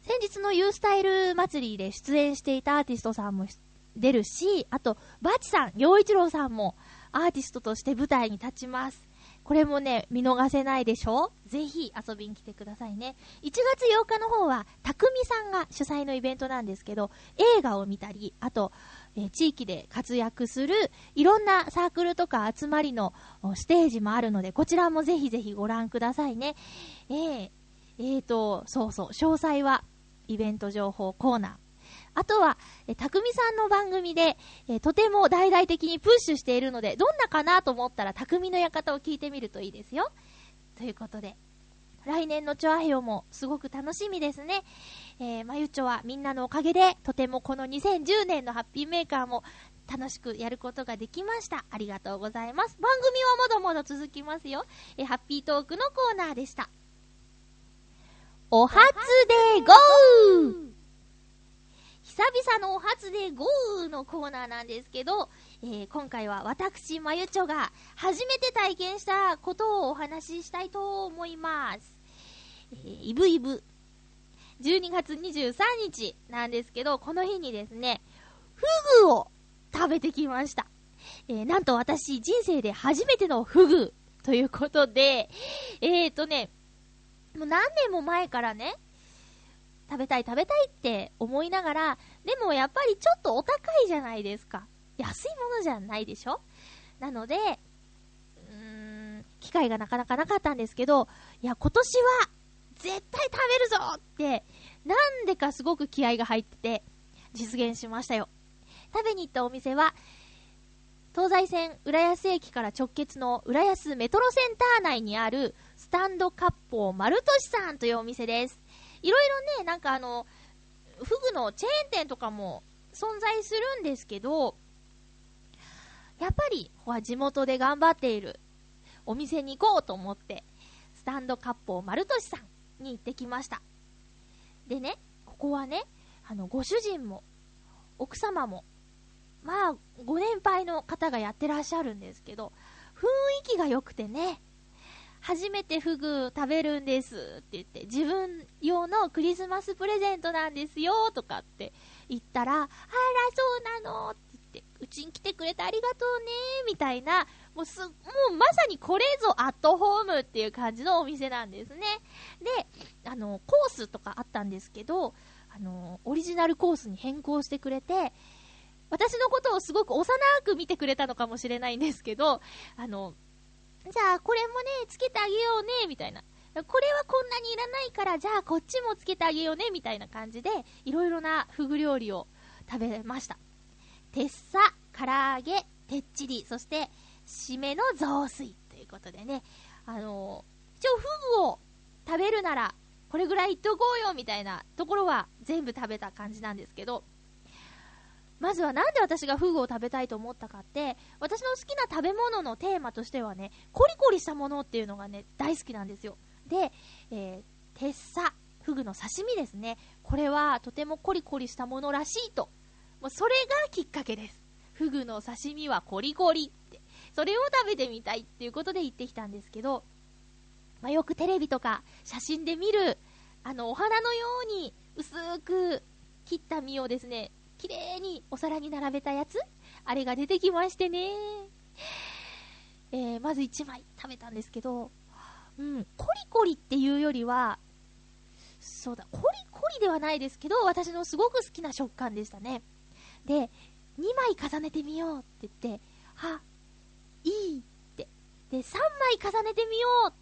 先日のユースタイル祭りで出演していたアーティストさんも出るし、あと、バチさん、洋一郎さんもアーティストとして舞台に立ちます。これもね、見逃せないでしょ？ぜひ遊びに来てくださいね。1月8日の方は、たくみさんが主催のイベントなんですけど、映画を見たり、あと、え、地域で活躍するいろんなサークルとか集まりのステージもあるので、こちらもぜひぜひご覧くださいね。えー、えーと、そうそう、詳細はイベント情報コーナー。あとは、え、たくみさんの番組で、え、とても大々的にプッシュしているので、どんなかなと思ったら、たくみの館を聞いてみるといいですよ。ということで、来年のチョアヘオもすごく楽しみですね。えー、まゆちょはみんなのおかげで、とてもこの2010年のハッピーメーカーも楽しくやることができました。ありがとうございます。番組はまだまだ続きますよ。えー、ハッピートークのコーナーでした。お初でゴー々のお初でゴーのコーナーなんですけど、えー、今回は私、まゆちょが初めて体験したことをお話ししたいと思います。えー、イブイブ。12月23日なんですけど、この日にですね、フグを食べてきました。えー、なんと私、人生で初めてのフグということで、えーとね、もう何年も前からね、食べたい食べたいって思いながら、でもやっぱりちょっとお高いじゃないですか。安いものじゃないでしょ？なので、うーん、機会がなかなかなかったんですけど、いや、今年は絶対食べるぞって、なんでかすごく気合が入ってて、実現しましたよ。食べに行ったお店は、東西線浦安駅から直結の浦安メトロセンター内にあるスタンド割烹丸俊さんというお店です。いろいろね、なんかあの、フグのチェーン店とかも存在するんですけど、やっぱり、地元で頑張っているお店に行こうと思って、スタンド割烹丸俊さんに行ってきました。でね、ここはね、あの、ご主人も、奥様も、まあ、ご年配の方がやってらっしゃるんですけど、雰囲気が良くてね、初めてフグ食べるんですって言って、自分用のクリスマスプレゼントなんですよとかって言ったら、あら、そうなのって言って、うちに来てくれてありがとうねみたいな、もうす、もうまさにこれぞアットホームっていう感じのお店なんですね。で、あの、コースとかあったんですけど、あの、オリジナルコースに変更してくれて、私のことをすごく幼く見てくれたのかもしれないんですけど、あの、じゃあこれもね、つけてあげようね、みたいな。これはこんなにいらないから、じゃあこっちもつけてあげようね、みたいな感じで、いろいろなフグ料理を食べました。てっさ、唐揚げ、てっちり、そして、締めの雑炊ということでね、あのー、一応フグを食べるなら、これぐらいいっとこうよ、みたいなところは全部食べた感じなんですけど、まずはなんで私がフグを食べたいと思ったかって、私の好きな食べ物のテーマとしてはね、コリコリしたものっていうのがね、大好きなんですよ。で、えー、テッサ、フグの刺身ですね。これはとてもコリコリしたものらしいと。もうそれがきっかけです。フグの刺身はコリコリって。それを食べてみたいっていうことで行ってきたんですけど、まあ、よくテレビとか写真で見る、あの、お花のように薄く切った身をですね、綺麗にお皿に並べたやつあれが出てきましてね。えー、まず1枚食べたんですけど、うん、コリコリっていうよりは、そうだ、コリコリではないですけど、私のすごく好きな食感でしたね。で、2枚重ねてみようって言って、は、いいって。で、3枚重ねてみよう。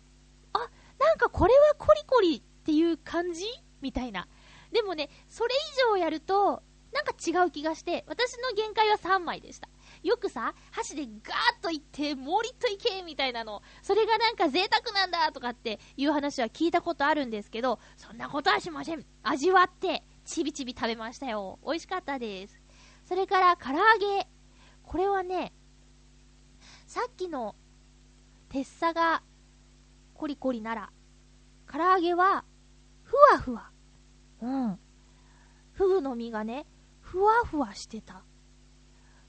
あ、なんかこれはコリコリっていう感じ？みたいな。でもね、それ以上やると、なんか違う気がして、私の限界は3枚でした。よくさ、箸でガーッといって、もうりっといけみたいなの、それがなんか贅沢なんだとかっていう話は聞いたことあるんですけど、そんなことはしません。味わって、ちびちび食べましたよ。美味しかったです。それから、唐揚げ。これはね、さっきの、鉄砂が、コリコリなら、唐揚げは、ふわふわ。うん。フグの身がね、ふわふわしてた。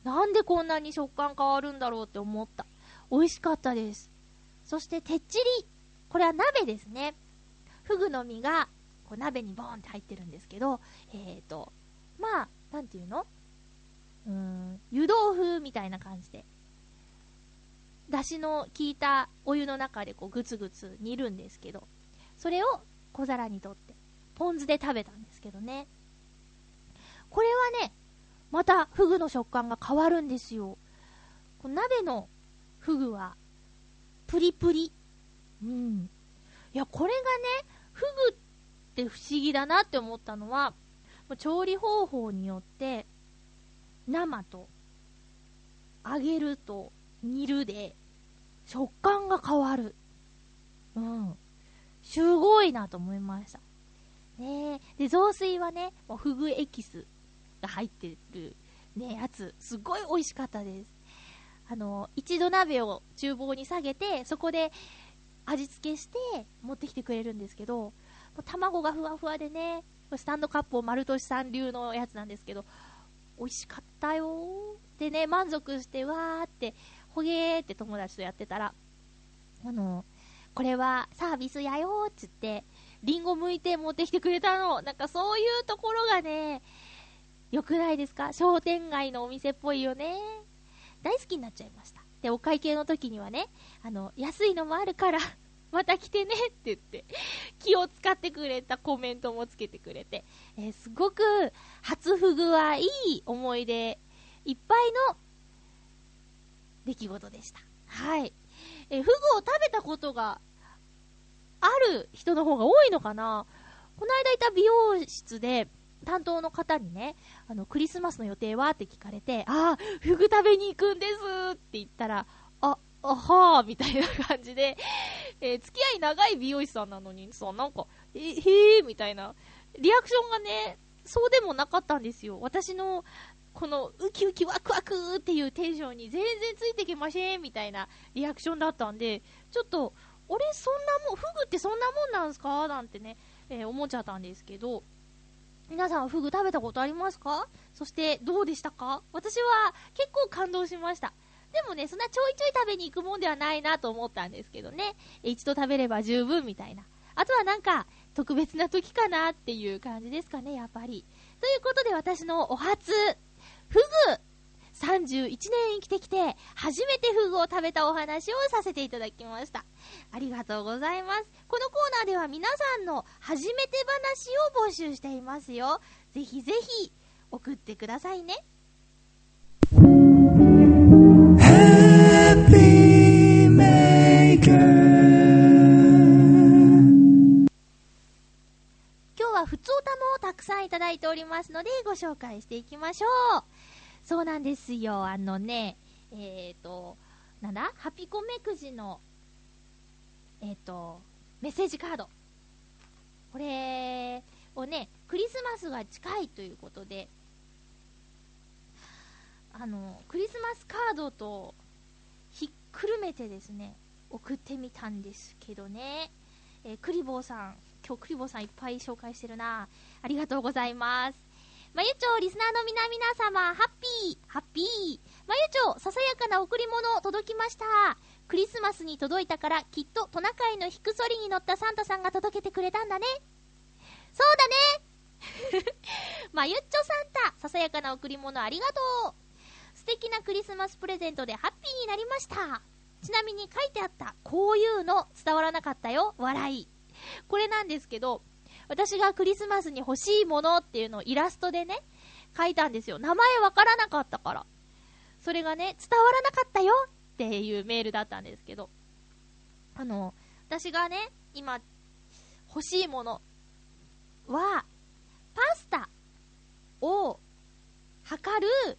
なんでこんなに食感変わるんだろうって思った。美味しかったです。そして、てっちり。これは鍋ですね。フグの実が、こう鍋にボーンって入ってるんですけど、えっ、ー、と、まあ、なんていうの？うーん、湯豆腐みたいな感じで、だしの効いたお湯の中でこうグツグツ煮るんですけど、それを小皿にとって、ポン酢で食べたんですけどね。これはね、またフグの食感が変わるんですよ。鍋のフグは、プリプリ。うん。いや、これがね、フグって不思議だなって思ったのは、調理方法によって、生と、揚げると、煮るで、食感が変わる。うん。すごいなと思いました。ねで、雑炊はね、もうフグエキスが入ってる、ね、やつ、すごい美味しかったです。あの、一度鍋を厨房に下げて、そこで味付けして持ってきてくれるんですけど、卵がふわふわでね、スタンドカップを丸年さん流のやつなんですけど、美味しかったよでね、満足して、わーって、ほげーって友達とやってたら、あの、これはサービスやよーっつって、リンゴ剥いて持ってきてくれたの。なんかそういうところがね、良くないですか？商店街のお店っぽいよね。大好きになっちゃいました。で、お会計の時にはね、あの、安いのもあるから また来てねって言って、気を使ってくれたコメントもつけてくれて、えー、すごく、初フグはいい思い出いっぱいの出来事でした。はい。えー、フグを食べたことがある人の方が多いのかな？この間いた美容室で、担当の方にね、あの、クリスマスの予定は？って聞かれて、ああ、フグ食べに行くんですって言ったら、あ、あはーみたいな感じで、えー、付き合い長い美容師さんなのにさ、なんか、え、へーみたいな、リアクションがね、そうでもなかったんですよ。私の、このウキウキワクワクっていうテンションに全然ついてきませんみたいなリアクションだったんで、ちょっと、俺そんなもん、フグってそんなもんなんすか？なんてね、えー、思っちゃったんですけど、皆さんフグ食べたことありますか？そしてどうでしたか？私は結構感動しました。でもね、そんなちょいちょい食べに行くもんではないなと思ったんですけどね。一度食べれば十分みたいな。あとはなんか、特別な時かなっていう感じですかね、やっぱり。ということで私のお初、フグ31年生きてきて、初めてフグを食べたお話をさせていただきました。ありがとうございます。このコーナーでは皆さんの初めて話を募集していますよ。ぜひぜひ送ってくださいね。今日はふつおたもたくさんいただいておりますのでご紹介していきましょう。そうなんですよ。あのね、えっ、ー、と、なんだ？ハピコメくじの、えっ、ー、と、メッセージカード。これをね、クリスマスが近いということで、あの、クリスマスカードとひっくるめてですね、送ってみたんですけどね、えー、クリボーさん、今日クリボーさんいっぱい紹介してるな。ありがとうございます。まゆちょリスナーの皆々様、ハッピー、ハッピー。まゆちょささやかな贈り物届きました。クリスマスに届いたから、きっとトナカイの引くそりに乗ったサンタさんが届けてくれたんだね。そうだね まゆっちょサンタ、ささやかな贈り物ありがとう。素敵なクリスマスプレゼントでハッピーになりました。ちなみに書いてあった、こういうの伝わらなかったよ、笑い。これなんですけど、私がクリスマスに欲しいものっていうのをイラストでね、書いたんですよ。名前わからなかったから。それがね、伝わらなかったよっていうメールだったんですけど、あの、私がね、今、欲しいものは、パスタを測る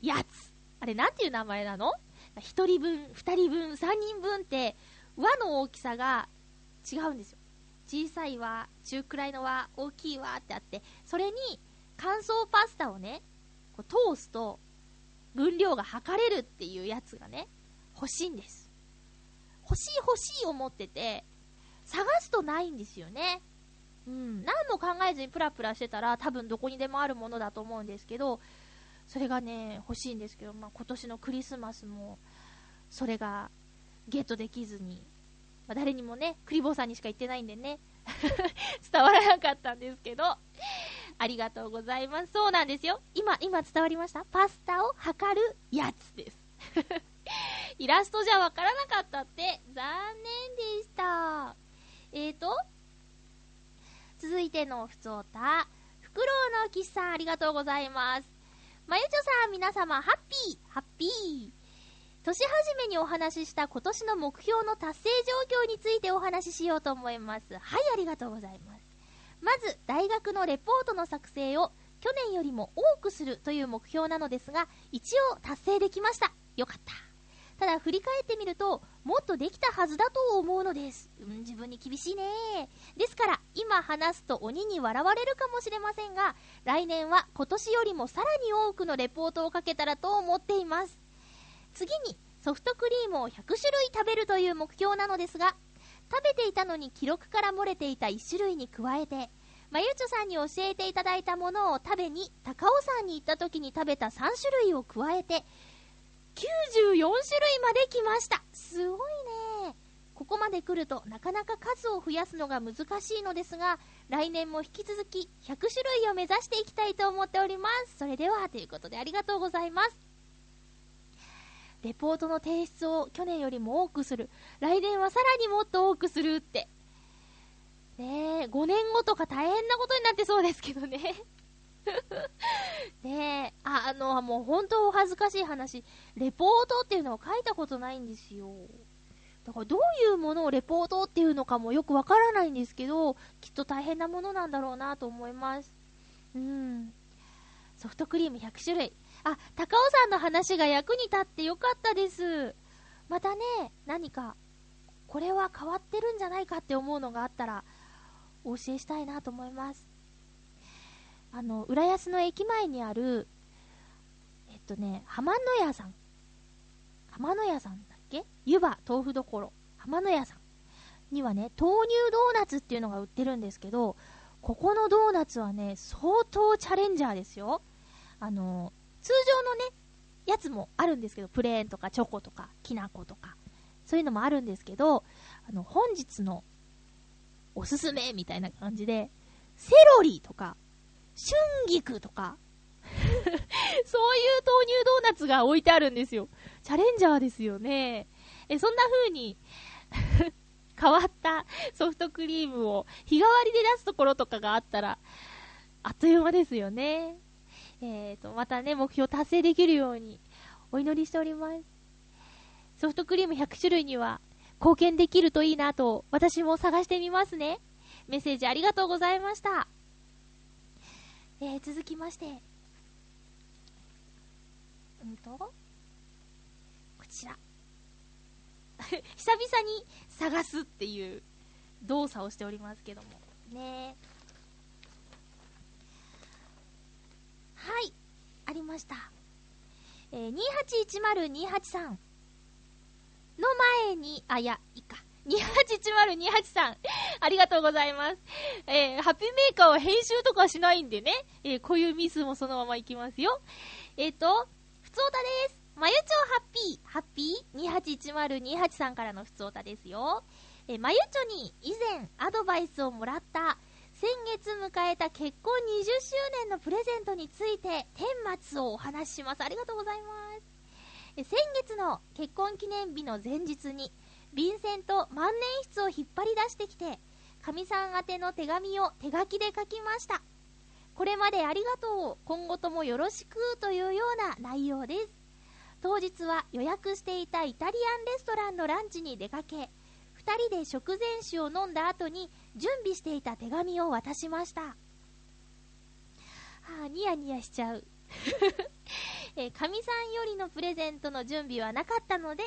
やつ。あれ、なんていう名前なの ?1 人分、2人分、3人分って、輪の大きさが違うんですよ。小さい輪、中くらいの輪、大きい輪ってあって、それに乾燥パスタをね、こう通すと分量が測れるっていうやつがね、欲しいんです。欲しい欲しい思ってて、探すとないんですよね。うん、何も考えずにプラプラしてたら多分どこにでもあるものだと思うんですけど、それがね、欲しいんですけど、まあ、今年のクリスマスも、それがゲットできずに、まあ、誰にもね、クリボーさんにしか言ってないんでね、伝わらなかったんですけど、ありがとうございます。そうなんですよ。今、今伝わりました？パスタを測るやつです。イラストじゃわからなかったって、残念でした。えーと、続いてのふつおた、フクロウの岸さんありがとうございます。まゆちょさん、皆様、ハッピー、ハッピー。年始めにお話しした今年の目標の達成状況についてお話ししようと思います。はい、ありがとうございます。まず、大学のレポートの作成を去年よりも多くするという目標なのですが、一応達成できました。よかった。ただ振り返ってみると、もっとできたはずだと思うのです。うん、自分に厳しいね。ですから、今話すと鬼に笑われるかもしれませんが、来年は今年よりもさらに多くのレポートをかけたらと思っています。次にソフトクリームを100種類食べるという目標なのですが、食べていたのに記録から漏れていた1種類に加えて、まゆちょさんに教えていただいたものを食べに、高尾山に行った時に食べた3種類を加えて、94種類まで来ました。すごいね。ここまで来るとなかなか数を増やすのが難しいのですが、来年も引き続き100種類を目指していきたいと思っております。それでは、ということでありがとうございます。レポートの提出を去年よりも多くする。来年はさらにもっと多くするって。ねえ、5年後とか大変なことになってそうですけどね。ねえ、あ、あの、もう本当お恥ずかしい話。レポートっていうのを書いたことないんですよ。だからどういうものをレポートっていうのかもよくわからないんですけど、きっと大変なものなんだろうなと思います。うん。ソフトクリーム100種類。あ、高尾さんの話が役に立ってよかったです。またね、何か、これは変わってるんじゃないかって思うのがあったら、お教えしたいなと思います。あの、浦安の駅前にある、えっとね、浜野屋さん。浜野屋さんだっけ？湯葉豆腐どころ。浜野屋さんにはね、豆乳ドーナツっていうのが売ってるんですけど、ここのドーナツはね、相当チャレンジャーですよ。あの、通常のね、やつもあるんですけど、プレーンとかチョコとかきな粉とか、そういうのもあるんですけど、あの、本日のおすすめみたいな感じで、セロリとか、春菊とか、そういう豆乳ドーナツが置いてあるんですよ。チャレンジャーですよね。え、そんな風に 変わったソフトクリームを日替わりで出すところとかがあったら、あっという間ですよね。えーと、またね、目標達成できるようにお祈りしております。ソフトクリーム100種類には貢献できるといいなと、私も探してみますね。メッセージありがとうございました。えー、続きまして、うんと、こちら。久々に探すっていう動作をしておりますけども。ねえはい、ありました。えー、2810-283の前に、あ、いや、いいか。2810-28さん、ありがとうございます。えー、ハッピーメーカーは編集とかしないんでね、えー、こういうミスもそのままいきますよ。えっ、ー、と、ふつおたです。まゆちょハッピー、ハッピー ?2810-28 さんからのふつおたですよ。えまゆちょに以前アドバイスをもらった先月迎えた結婚20周年のプレゼントについて、顛末をお話しします。ありがとうございます。え先月の結婚記念日の前日に、便箋と万年筆を引っ張り出してきて、かみさん宛ての手紙を手書きで書きました。これまでありがとう、今後ともよろしくというような内容です。当日は予約していたイタリアンレストランのランチに出かけ、2人で食前酒を飲んだ後に準備していた手紙を渡しました。はあ、ニヤニヤしちゃう。えかみさんよりのプレゼントの準備はなかったので、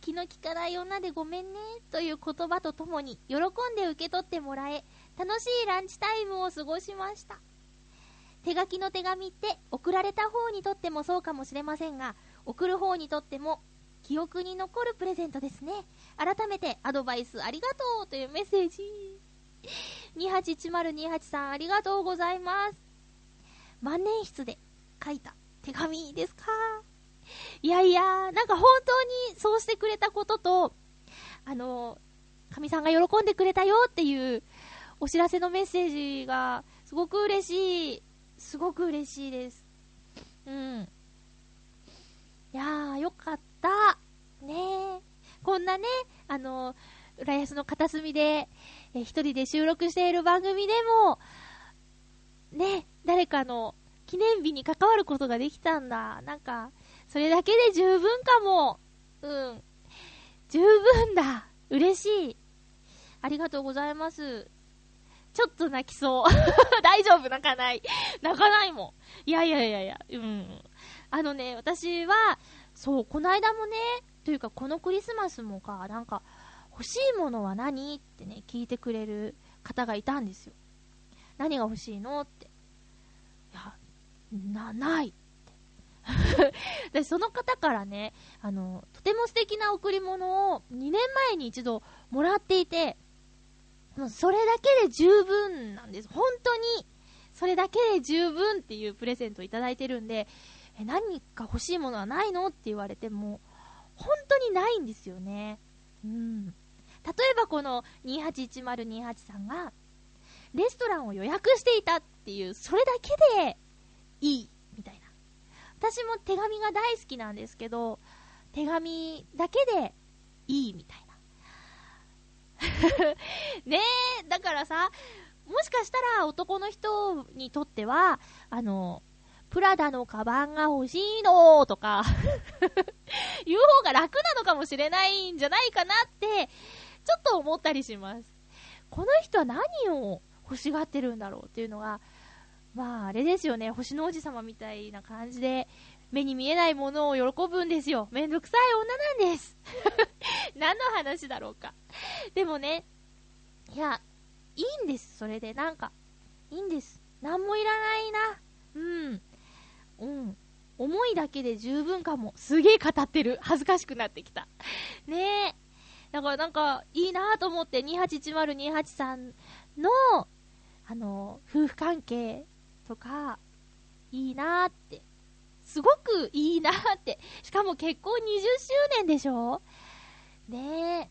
気の利かない女でごめんね、という言葉とともに、喜んで受け取ってもらえ、楽しいランチタイムを過ごしました。手書きの手紙って送られた方にとってもそうかもしれませんが、送る方にとっても記憶に残るプレゼントですね。改めてアドバイスありがとうというメッセージ。281028さん、ありがとうございます。万年筆で書いた手紙ですか？いやいや、なんか本当にそうしてくれたことと、あの、神さんが喜んでくれたよっていうお知らせのメッセージがすごく嬉しい。すごく嬉しいです。うん。いやー、よかった。ねこんなね、あの、浦安の片隅で、え一人で収録している番組でも、ね、誰かの記念日に関わることができたんだ。なんか、それだけで十分かも。うん。十分だ。嬉しい。ありがとうございます。ちょっと泣きそう。大丈夫泣かない。泣かないもん。いやいやいやいや、うん。あのね、私は、そう、この間もね、というかこのクリスマスもか、なんか、欲しいものは何ってね、聞いてくれる方がいたんですよ。何が欲しいのって。いや、な、ないって。で、その方からね、あの、とても素敵な贈り物を2年前に一度もらっていて、もうそれだけで十分なんです。本当に、それだけで十分っていうプレゼントをいただいてるんで、え、何か欲しいものはないの？って言われても、本当にないんですよね。うん。例えばこの281028さんが、レストランを予約していたっていう、それだけでいい、みたいな。私も手紙が大好きなんですけど、手紙だけでいいみたいな。ねえ、だからさ、もしかしたら男の人にとっては、あの、プラダのカバンが欲しいのとか 言う方が楽なのかもしれないんじゃないかなって、ちょっと思ったりします。この人は何を欲しがってるんだろうっていうのが、まあ、あれですよね、星の王子様みたいな感じで、目に見えないものを喜ぶんですよ。めんどくさい女なんです。何の話だろうか。でもね、いや、いいんです、それで。なんか、いいんです。何もいらないな。うん。うん。思いだけで十分かも。すげえ語ってる。恥ずかしくなってきた。ねえ。だからなんか、いいなと思って、281028さんの、あの、夫婦関係とか、いいなって。すごくいいなって。しかも結婚20周年でしょ？ねえ。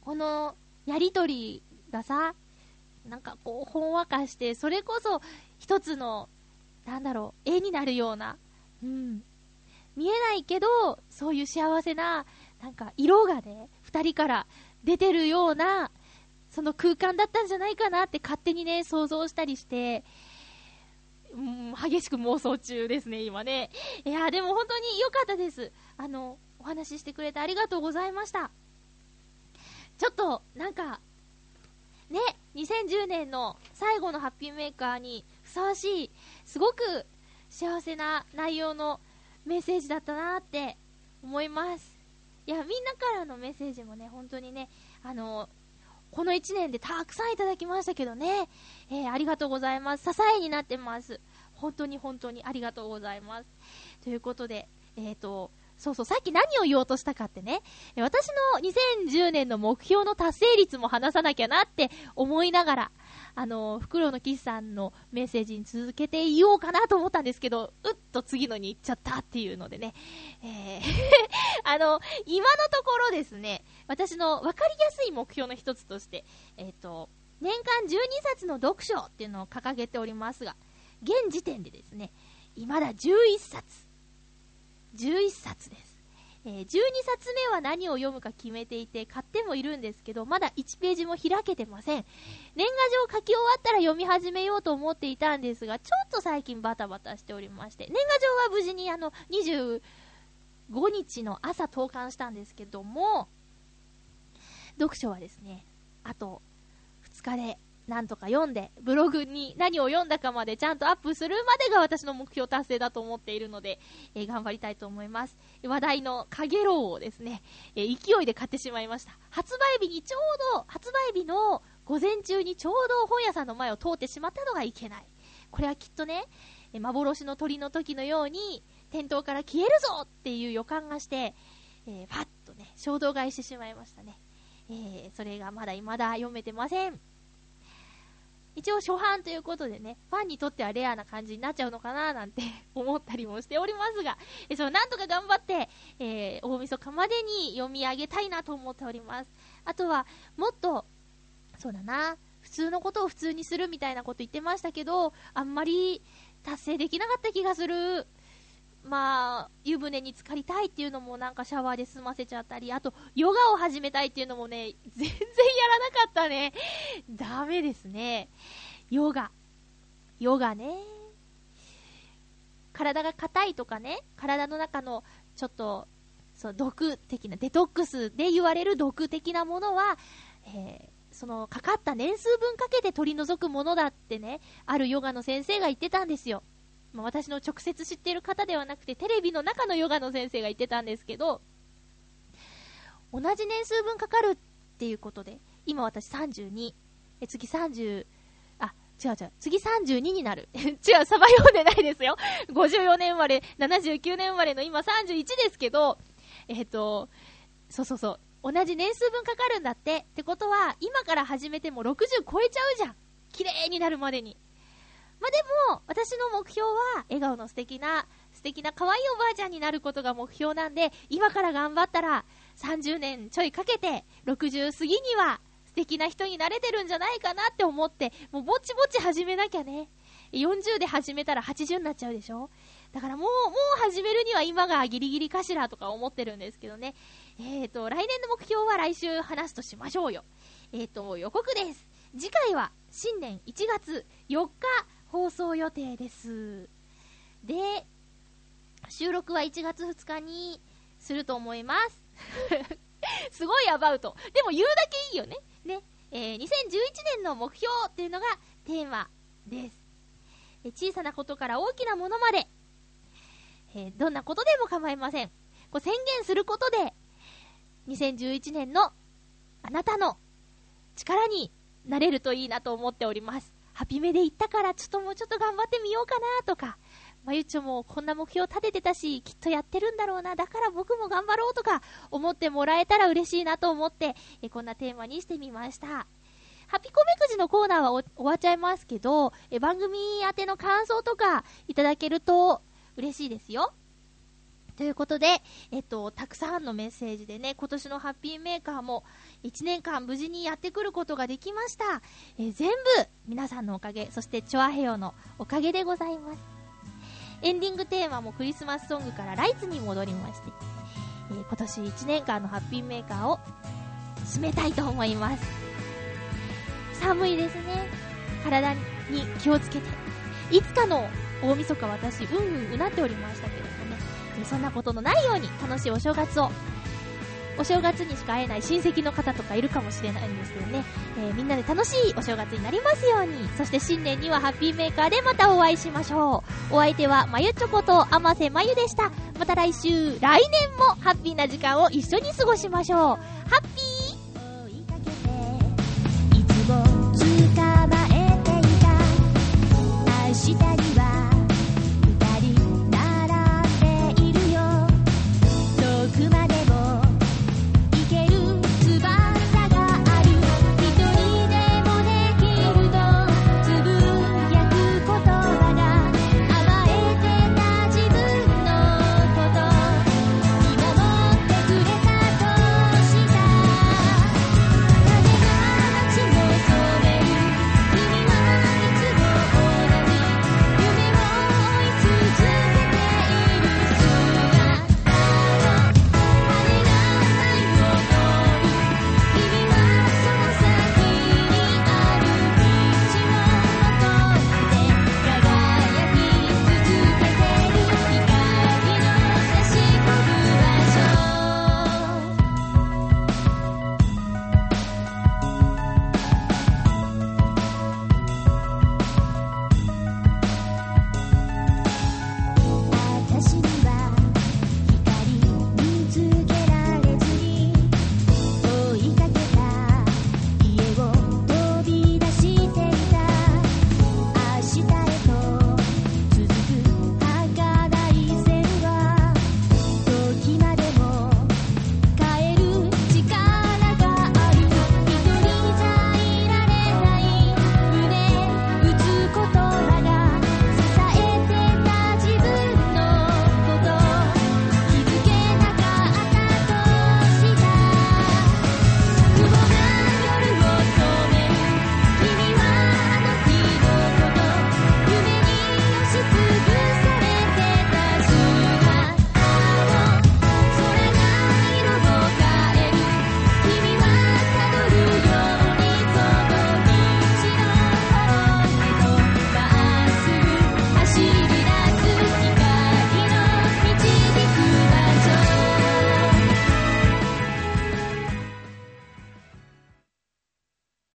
この、やりとりがさ、なんかこう、ほんわかして、それこそ、一つのなんだろう、絵になるような、うん。見えないけど、そういう幸せな、なんか色がね、二人から出てるような、その空間だったんじゃないかなって勝手にね、想像したりして、うん、激しく妄想中ですね、今ね。いや、でも本当に良かったです。あの、お話ししてくれてありがとうございました。ちょっと、なんか、ね、2010年の最後のハッピーメーカーにふさわしいすごく幸せな内容のメッセージだったなって思います。いや、みんなからのメッセージもね、本当にね、あの、この1年でたくさんいただきましたけどね、えー、ありがとうございます。支えになってます。本当に本当にありがとうございます。ということで、えっ、ー、と、そうそう、さっき何を言おうとしたかってね、私の2010年の目標の達成率も話さなきゃなって思いながら、あの、フクロウのキスさんのメッセージに続けていようかなと思ったんですけど、うっと次のに行っちゃったっていうのでね、えー あの、今のところですね、私の分かりやすい目標の一つとして、えっ、ー、と、年間12冊の読書っていうのを掲げておりますが、現時点でですね、未だ11冊、11冊です。えー、12冊目は何を読むか決めていて買ってもいるんですけど、まだ1ページも開けてません。年賀状書き終わったら読み始めようと思っていたんですが、ちょっと最近バタバタしておりまして、年賀状は無事にあの、25日の朝投函したんですけども、読書はですね、あと2日でなんとか読んで、ブログに何を読んだかまでちゃんとアップするまでが私の目標達成だと思っているので、えー、頑張りたいと思います。話題のかげろうをですね、えー、勢いで買ってしまいました。発売日にちょうど、発売日の午前中にちょうど本屋さんの前を通ってしまったのがいけない。これはきっとね、え幻の鳥の時のように、店頭から消えるぞっていう予感がして、えー、ファッとね、衝動買いしてしまいましたね。えー、それがまだ未だ読めてません。一応初版ということでね、ファンにとってはレアな感じになっちゃうのかななんて 思ったりもしておりますが、えそう、なんとか頑張って、えー、大晦日までに読み上げたいなと思っております。あとは、もっと、そうだな、普通のことを普通にするみたいなこと言ってましたけど、あんまり達成できなかった気がする。まあ、湯船に浸かりたいっていうのもなんかシャワーで済ませちゃったり、あと、ヨガを始めたいっていうのもね、全然やらなかったね。ダメですね。ヨガ。ヨガね。体が硬いとかね、体の中のちょっと、そう、毒的な、デトックスで言われる毒的なものは、えー、その、かかった年数分かけて取り除くものだってね、あるヨガの先生が言ってたんですよ。まあ、私の直接知っている方ではなくて、テレビの中のヨガの先生が言ってたんですけど、同じ年数分かかるっていうことで、今私32、え次30、あ、違う違う、次32になる。違う、サバ読んでないですよ。54年生まれ、79年生まれの今31ですけど、えっ、ー、と、そうそうそう、同じ年数分かかるんだって。ってことは、今から始めても60超えちゃうじゃん。綺麗になるまでに。まあ、でも、私の目標は、笑顔の素敵な、素敵な可愛いおばあちゃんになることが目標なんで、今から頑張ったら、30年ちょいかけて、60過ぎには、素敵な人になれてるんじゃないかなって思って、もうぼちぼち始めなきゃね。40で始めたら80になっちゃうでしょ？だからもう、もう始めるには今がギリギリかしらとか思ってるんですけどね。えっ、ー、と、来年の目標は来週話すとしましょうよ。えっ、ー、と、予告です。次回は新年1月4日放送予定です。で、収録は1月2日にすると思います。すごいアバウト。でも言うだけいいよね。ね。えー、2011年の目標っていうのがテーマです。え小さなことから大きなものまで、えー、どんなことでも構いません。こう宣言することで、2011年のあなたの力になれるといいなと思っております。ハピメで行ったから、ちょっともうちょっと頑張ってみようかなとか、まゆちょもこんな目標立ててたし、きっとやってるんだろうな、だから僕も頑張ろうとか、思ってもらえたら嬉しいなと思って、えこんなテーマにしてみました。ハピコメくじのコーナーは終わっちゃいますけど、え番組宛ての感想とかいただけると嬉しいですよ。ということで、えっと、たくさんのメッセージでね、今年のハッピーメーカーも1年間無事にやってくることができました。え全部皆さんのおかげ、そしてチョアヘヨのおかげでございます。エンディングテーマもクリスマスソングからライツに戻りまして、えー、今年1年間のハッピーメーカーを締めたいと思います。寒いですね。体に気をつけて。いつかの大晦日私、うんうんうなっておりましたけど、そんなことのないように楽しいお正月を。お正月にしか会えない親戚の方とかいるかもしれないんですけどね、えー、みんなで楽しいお正月になりますように。そして新年にはハッピーメーカーでまたお会いしましょう。お相手はまゆちょことあませまゆでした。また来週来年もハッピーな時間を一緒に過ごしましょう。ハッピー。して